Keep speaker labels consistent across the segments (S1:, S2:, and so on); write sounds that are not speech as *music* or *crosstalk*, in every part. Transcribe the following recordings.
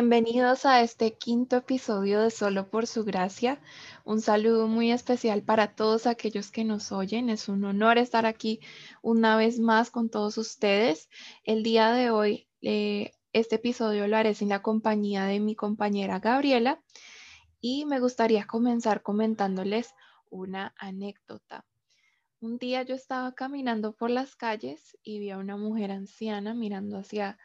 S1: Bienvenidos a este quinto episodio de Solo por su gracia. Un saludo muy especial para todos aquellos que nos oyen. Es un honor estar aquí una vez más con todos ustedes. El día de hoy, eh, este episodio lo haré sin la compañía de mi compañera Gabriela y me gustaría comenzar comentándoles una anécdota. Un día yo estaba caminando por las calles y vi a una mujer anciana mirando hacia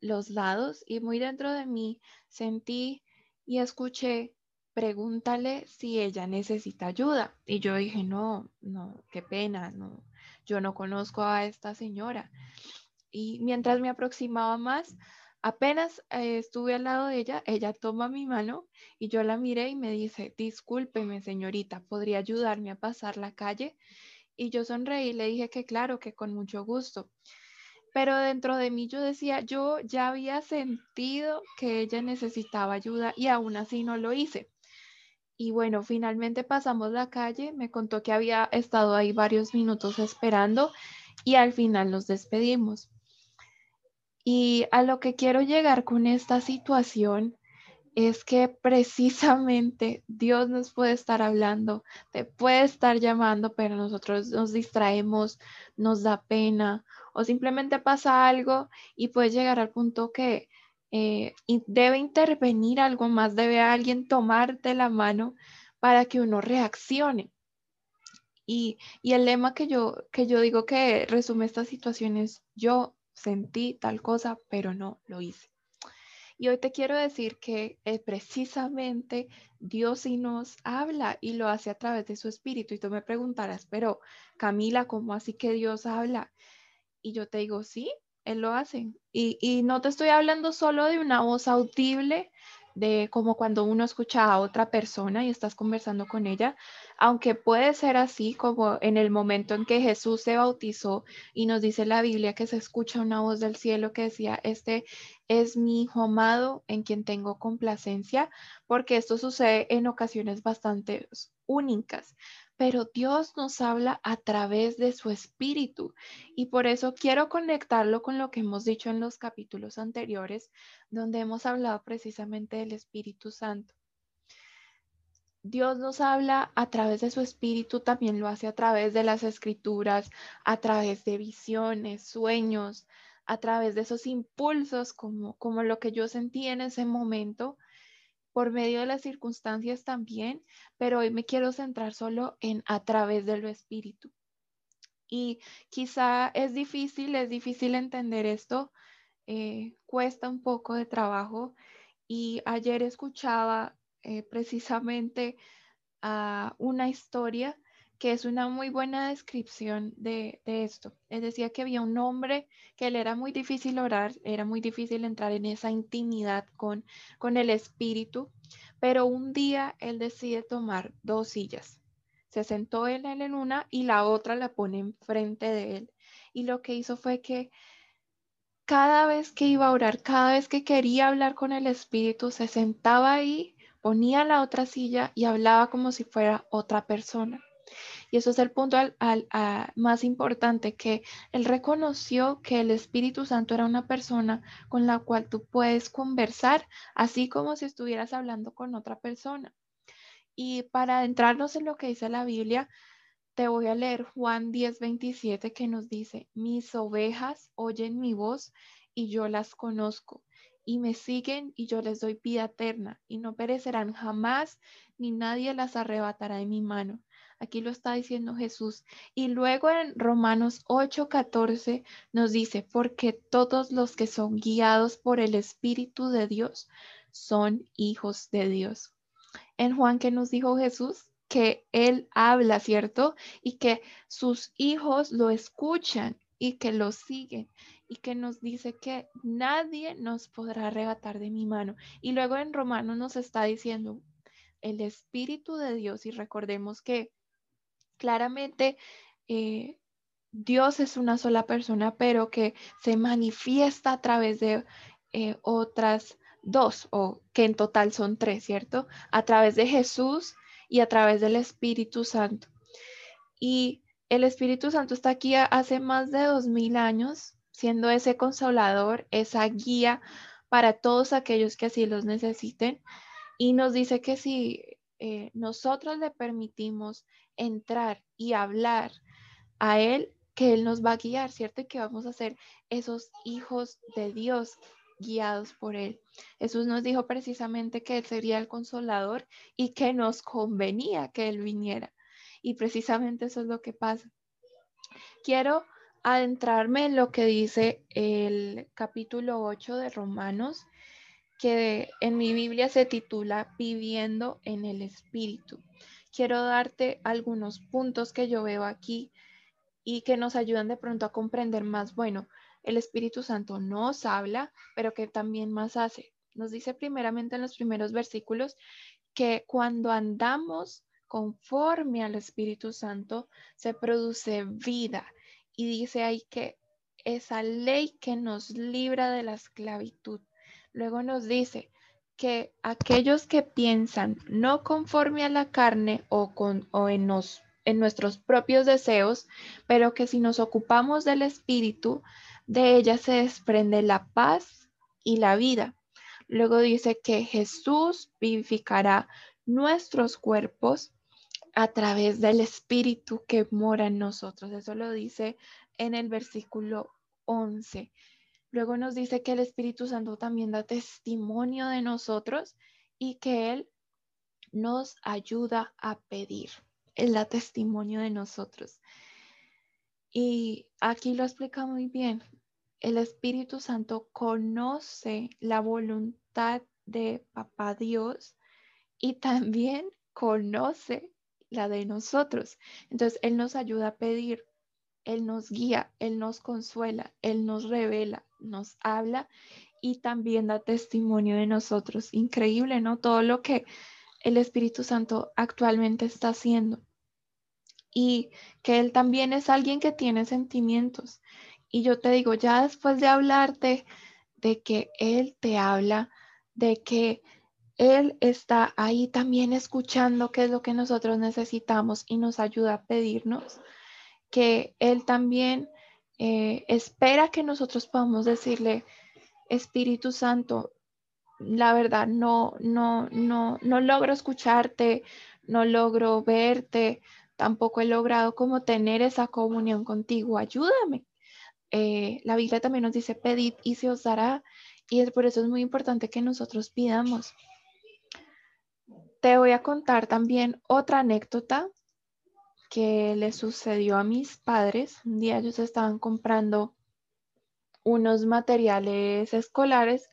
S1: los lados y muy dentro de mí sentí y escuché, pregúntale si ella necesita ayuda. Y yo dije, no, no, qué pena, no, yo no conozco a esta señora. Y mientras me aproximaba más, apenas eh, estuve al lado de ella, ella toma mi mano y yo la miré y me dice, discúlpeme señorita, ¿podría ayudarme a pasar la calle? Y yo sonreí y le dije que claro, que con mucho gusto pero dentro de mí yo decía, yo ya había sentido que ella necesitaba ayuda y aún así no lo hice. Y bueno, finalmente pasamos la calle, me contó que había estado ahí varios minutos esperando y al final nos despedimos. Y a lo que quiero llegar con esta situación es que precisamente Dios nos puede estar hablando, te puede estar llamando, pero nosotros nos distraemos, nos da pena o simplemente pasa algo y puede llegar al punto que eh, debe intervenir algo más, debe alguien tomarte la mano para que uno reaccione. Y, el lema que yo, que yo digo que resume esta situación es, yo sentí tal cosa, pero no lo hice. Y hoy te quiero decir que eh, precisamente Dios sí nos habla y lo hace a través de su espíritu. Y tú me preguntarás, pero Camila, ¿cómo así que Dios habla? Y yo te digo, sí, Él lo hace. Y, y no te estoy hablando solo de una voz audible, de como cuando uno escucha a otra persona y estás conversando con ella, aunque puede ser así como en el momento en que Jesús se bautizó y nos dice la Biblia que se escucha una voz del cielo que decía, este es mi hijo amado en quien tengo complacencia, porque esto sucede en ocasiones bastante únicas pero Dios nos habla a través de su espíritu y por eso quiero conectarlo con lo que hemos dicho en los capítulos anteriores, donde hemos hablado precisamente del Espíritu Santo. Dios nos habla a través de su espíritu, también lo hace a través de las escrituras, a través de visiones, sueños, a través de esos impulsos como, como lo que yo sentí en ese momento por medio de las circunstancias también, pero hoy me quiero centrar solo en a través de lo espíritu. Y quizá es difícil, es difícil entender esto, eh, cuesta un poco de trabajo. Y ayer escuchaba eh, precisamente a una historia que es una muy buena descripción de, esto. Es decía que había un hombre que le era muy difícil orar, era muy difícil entrar en esa intimidad con, con el espíritu, pero un día él decide tomar dos sillas. Se sentó él en una y la otra la pone enfrente de él. Y lo que hizo fue que cada vez que iba a orar, cada vez que quería hablar con el espíritu, se sentaba ahí, ponía la otra silla y hablaba como si fuera otra persona. Y eso es el punto más importante, que él reconoció que el Espíritu Santo era una persona con la cual tú puedes conversar, así como si estuvieras hablando con otra persona. Y para adentrarnos en lo que dice la Biblia, te voy a leer Juan 10, 27 que nos dice, mis ovejas oyen mi voz y yo las conozco y me siguen y yo les doy vida eterna y no perecerán jamás ni nadie las arrebatará de mi mano. Aquí lo está diciendo Jesús. Y luego en Romanos 8:14 nos dice, porque todos los que son guiados por el Espíritu de Dios son hijos de Dios. En Juan, ¿qué nos dijo Jesús? Que Él habla, ¿cierto? Y que sus hijos lo escuchan y que lo siguen y que nos dice que nadie nos podrá arrebatar de mi mano. Y luego en Romanos nos está diciendo el Espíritu de Dios y recordemos que claramente eh, Dios es una sola persona, pero que se manifiesta a través de eh, otras dos, o que en total son tres, ¿cierto? A través de Jesús y a través del Espíritu Santo. Y el Espíritu Santo está aquí hace más de dos mil años, siendo ese consolador, esa guía para todos aquellos que así los necesiten. Y nos dice que si eh, nosotros le permitimos entrar y hablar a Él, que Él nos va a guiar, ¿cierto? Y que vamos a ser esos hijos de Dios guiados por Él. Jesús nos dijo precisamente que Él sería el consolador y que nos convenía que Él viniera. Y precisamente eso es lo que pasa. Quiero adentrarme en lo que dice el capítulo 8 de Romanos, que en mi Biblia se titula Viviendo en el Espíritu. Quiero darte algunos puntos que yo veo aquí y que nos ayudan de pronto a comprender más. Bueno, el Espíritu Santo nos habla, pero que también más hace. Nos dice primeramente en los primeros versículos que cuando andamos conforme al Espíritu Santo se produce vida. Y dice ahí que esa ley que nos libra de la esclavitud. Luego nos dice que aquellos que piensan no conforme a la carne o, con, o en, nos, en nuestros propios deseos, pero que si nos ocupamos del Espíritu, de ella se desprende la paz y la vida. Luego dice que Jesús vivificará nuestros cuerpos a través del Espíritu que mora en nosotros. Eso lo dice en el versículo 11. Luego nos dice que el Espíritu Santo también da testimonio de nosotros y que Él nos ayuda a pedir. Él da testimonio de nosotros. Y aquí lo explica muy bien el Espíritu Santo conoce la voluntad de Papá Dios y también conoce la de nosotros. Entonces, Él nos ayuda a pedir, Él nos guía, Él nos consuela, Él nos revela, nos habla y también da testimonio de nosotros. Increíble, ¿no? Todo lo que el Espíritu Santo actualmente está haciendo. Y que Él también es alguien que tiene sentimientos y yo te digo, ya después de hablarte de que Él te habla, de que Él está ahí también escuchando qué es lo que nosotros necesitamos y nos ayuda a pedirnos, que Él también eh, espera que nosotros podamos decirle, Espíritu Santo, la verdad, no, no, no, no logro escucharte, no logro verte, tampoco he logrado como tener esa comunión contigo, ayúdame. Eh, la Biblia también nos dice, pedid y se os dará. Y es por eso es muy importante que nosotros pidamos. Te voy a contar también otra anécdota que le sucedió a mis padres. Un día ellos estaban comprando unos materiales escolares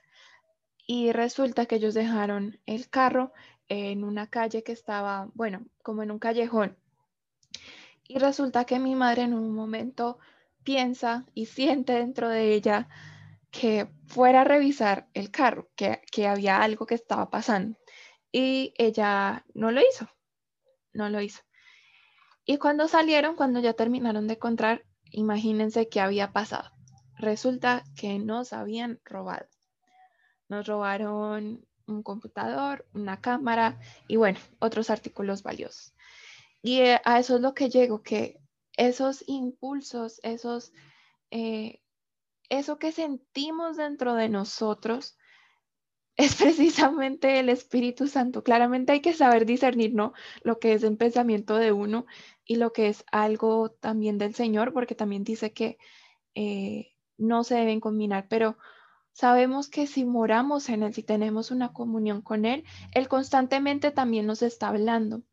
S1: y resulta que ellos dejaron el carro en una calle que estaba, bueno, como en un callejón. Y resulta que mi madre en un momento piensa y siente dentro de ella que fuera a revisar el carro, que, que había algo que estaba pasando. Y ella no lo hizo, no lo hizo. Y cuando salieron, cuando ya terminaron de encontrar, imagínense qué había pasado. Resulta que nos habían robado. Nos robaron un computador, una cámara y bueno, otros artículos valiosos. Y eh, a eso es lo que llego, que esos impulsos, esos, eh, eso que sentimos dentro de nosotros, es precisamente el Espíritu Santo. Claramente hay que saber discernir, ¿no? Lo que es un pensamiento de uno y lo que es algo también del Señor, porque también dice que eh, no se deben combinar, pero sabemos que si moramos en Él, si tenemos una comunión con Él, Él constantemente también nos está hablando.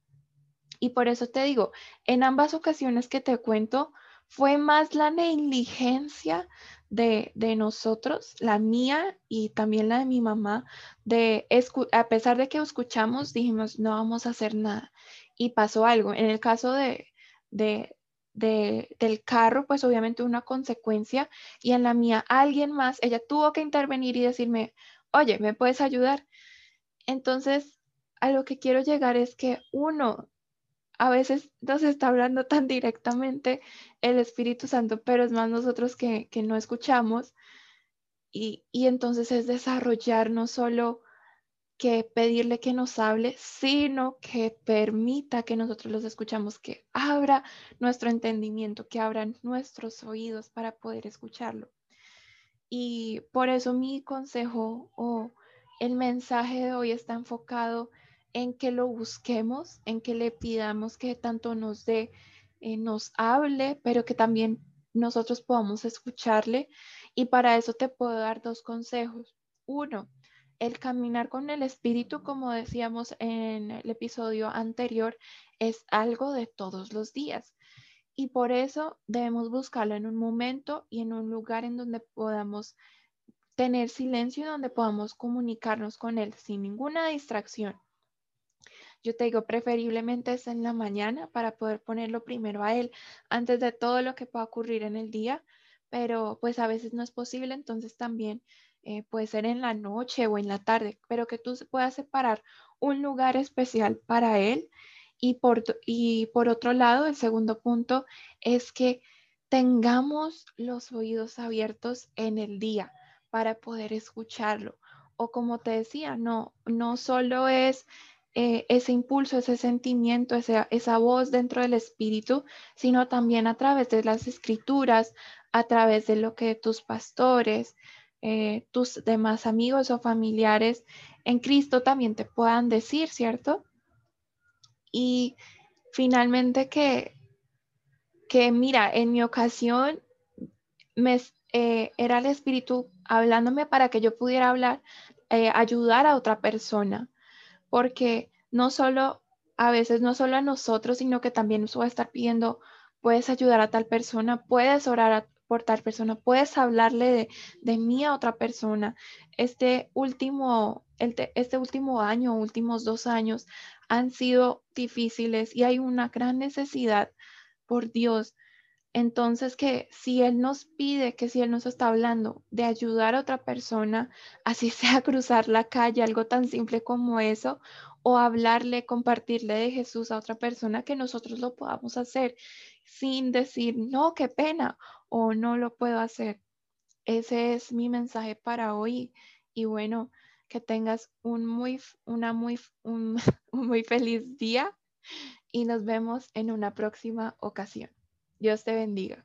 S1: Y por eso te digo, en ambas ocasiones que te cuento, fue más la negligencia de, nosotros, la mía y también la de mi mamá, de a pesar de que escuchamos, dijimos, no vamos a hacer nada. Y pasó algo. En el caso de, de, del carro, pues obviamente una consecuencia. Y en la mía, alguien más, ella tuvo que intervenir y decirme, oye, ¿me puedes ayudar? Entonces, a lo que quiero llegar es que uno a veces nos está hablando tan directamente el Espíritu Santo, pero es más nosotros que, no escuchamos. Y, y, entonces es desarrollar no solo que pedirle que nos hable, sino que permita que nosotros los escuchamos, que abra nuestro entendimiento, que abran nuestros oídos para poder escucharlo. Y por eso mi consejo o el mensaje de hoy está enfocado en que lo busquemos, en que le pidamos que tanto nos dé, eh, nos hable, pero que también nosotros podamos escucharle. Y para eso te puedo dar dos consejos. Uno, el caminar con el espíritu, como decíamos en el episodio anterior, es algo de todos los días. Y por eso debemos buscarlo en un momento y en un lugar en donde podamos tener silencio y donde podamos comunicarnos con él sin ninguna distracción. Yo te digo, preferiblemente es en la mañana para poder ponerlo primero a él antes de todo lo que pueda ocurrir en el día, pero pues a veces no es posible, entonces también eh, puede ser en la noche o en la tarde, pero que tú puedas separar un lugar especial para él. Y por, y por otro lado, el segundo punto es que tengamos los oídos abiertos en el día para poder escucharlo. O como te decía, no, no solo es eh, ese impulso, ese sentimiento, esa, esa voz dentro del espíritu, sino también a través de las escrituras, a través de lo que tus pastores, eh, tus demás amigos o familiares en Cristo también te puedan decir, ¿cierto? Y finalmente que, que mira, en mi ocasión me, eh, era el Espíritu hablándome para que yo pudiera hablar, ayudar a otra persona, porque no solo, a veces no solo a nosotros, sino que también nos va a estar pidiendo, puedes ayudar a tal persona, puedes orar a, por tal persona, puedes hablarle de, mí a otra persona. Este último, este último año, últimos dos años han sido difíciles y hay una gran necesidad por Dios. Entonces, que si Él nos pide, que si Él nos está hablando de ayudar a otra persona, así *laughs* sea cruzar la calle, algo tan simple como eso, o hablarle, compartirle de Jesús a otra persona, que nosotros lo podamos hacer sin decir, no, qué pena, o no lo puedo hacer. Ese es mi mensaje para hoy. Y bueno, que tengas un muy, una muy, *laughs* un muy feliz día y nos vemos en una próxima ocasión. Dios te bendiga.